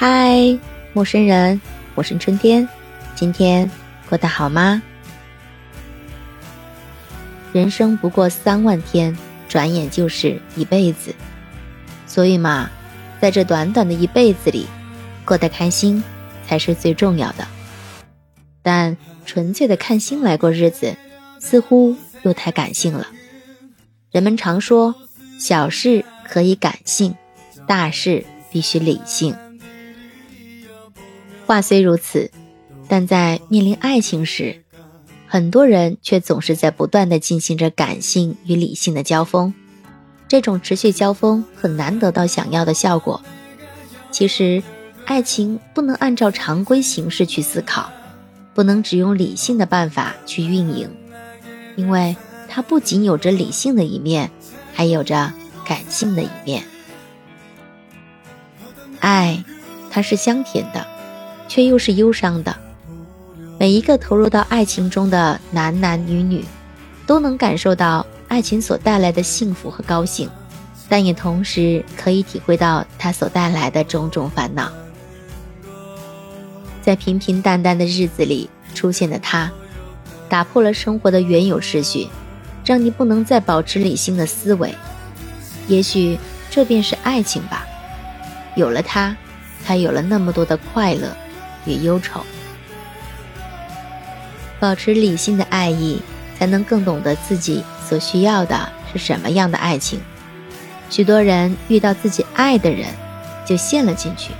嗨，陌生人，我是春天，今天过得好吗？人生不过三万天，转眼就是一辈子，所以嘛，在这短短的一辈子里，过得开心才是最重要的。但纯粹的看心来过日子，似乎又太感性了。人们常说，小事可以感性，大事必须理性。话虽如此，但在面临爱情时，很多人却总是在不断的进行着感性与理性的交锋。这种持续交锋很难得到想要的效果。其实，爱情不能按照常规形式去思考，不能只用理性的办法去运营，因为它不仅有着理性的一面，还有着感性的一面。爱，它是香甜的。却又是忧伤的。每一个投入到爱情中的男男女女，都能感受到爱情所带来的幸福和高兴，但也同时可以体会到它所带来的种种烦恼。在平平淡淡的日子里出现的他，打破了生活的原有秩序，让你不能再保持理性的思维。也许这便是爱情吧。有了他，才有了那么多的快乐。与忧愁，保持理性的爱意，才能更懂得自己所需要的是什么样的爱情。许多人遇到自己爱的人，就陷了进去，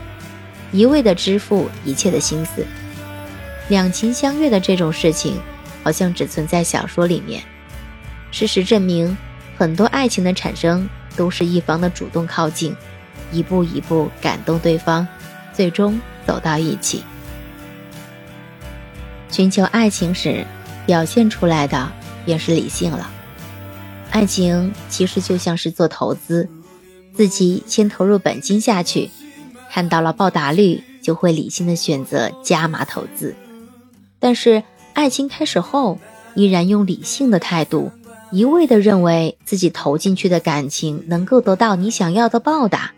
一味的支付一切的心思。两情相悦的这种事情，好像只存在小说里面。事实证明，很多爱情的产生，都是一方的主动靠近，一步一步感动对方，最终走到一起。寻求爱情时，表现出来的便是理性了。爱情其实就像是做投资，自己先投入本金下去，看到了报答率，就会理性的选择加码投资。但是爱情开始后，依然用理性的态度，一味的认为自己投进去的感情能够得到你想要的报答，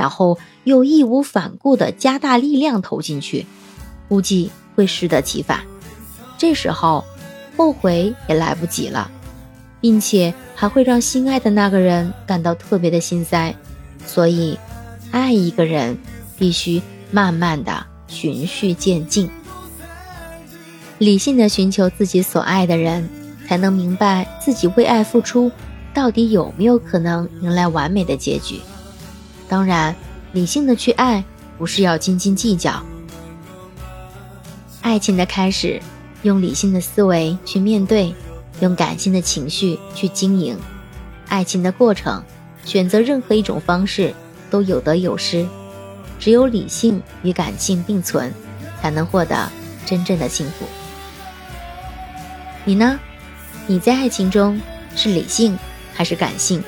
然后又义无反顾的加大力量投进去，估计会适得其反。这时候，后悔也来不及了，并且还会让心爱的那个人感到特别的心塞。所以，爱一个人必须慢慢的循序渐进，理性的寻求自己所爱的人，才能明白自己为爱付出到底有没有可能迎来完美的结局。当然，理性的去爱，不是要斤斤计较。爱情的开始。用理性的思维去面对，用感性的情绪去经营爱情的过程。选择任何一种方式都有得有失，只有理性与感性并存，才能获得真正的幸福。你呢？你在爱情中是理性还是感性，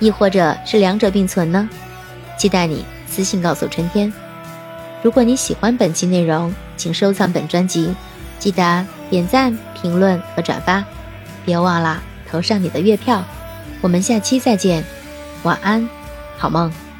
亦或者是两者并存呢？期待你私信告诉春天。如果你喜欢本期内容，请收藏本专辑。记得点赞、评论和转发，别忘了投上你的月票。我们下期再见，晚安，好梦。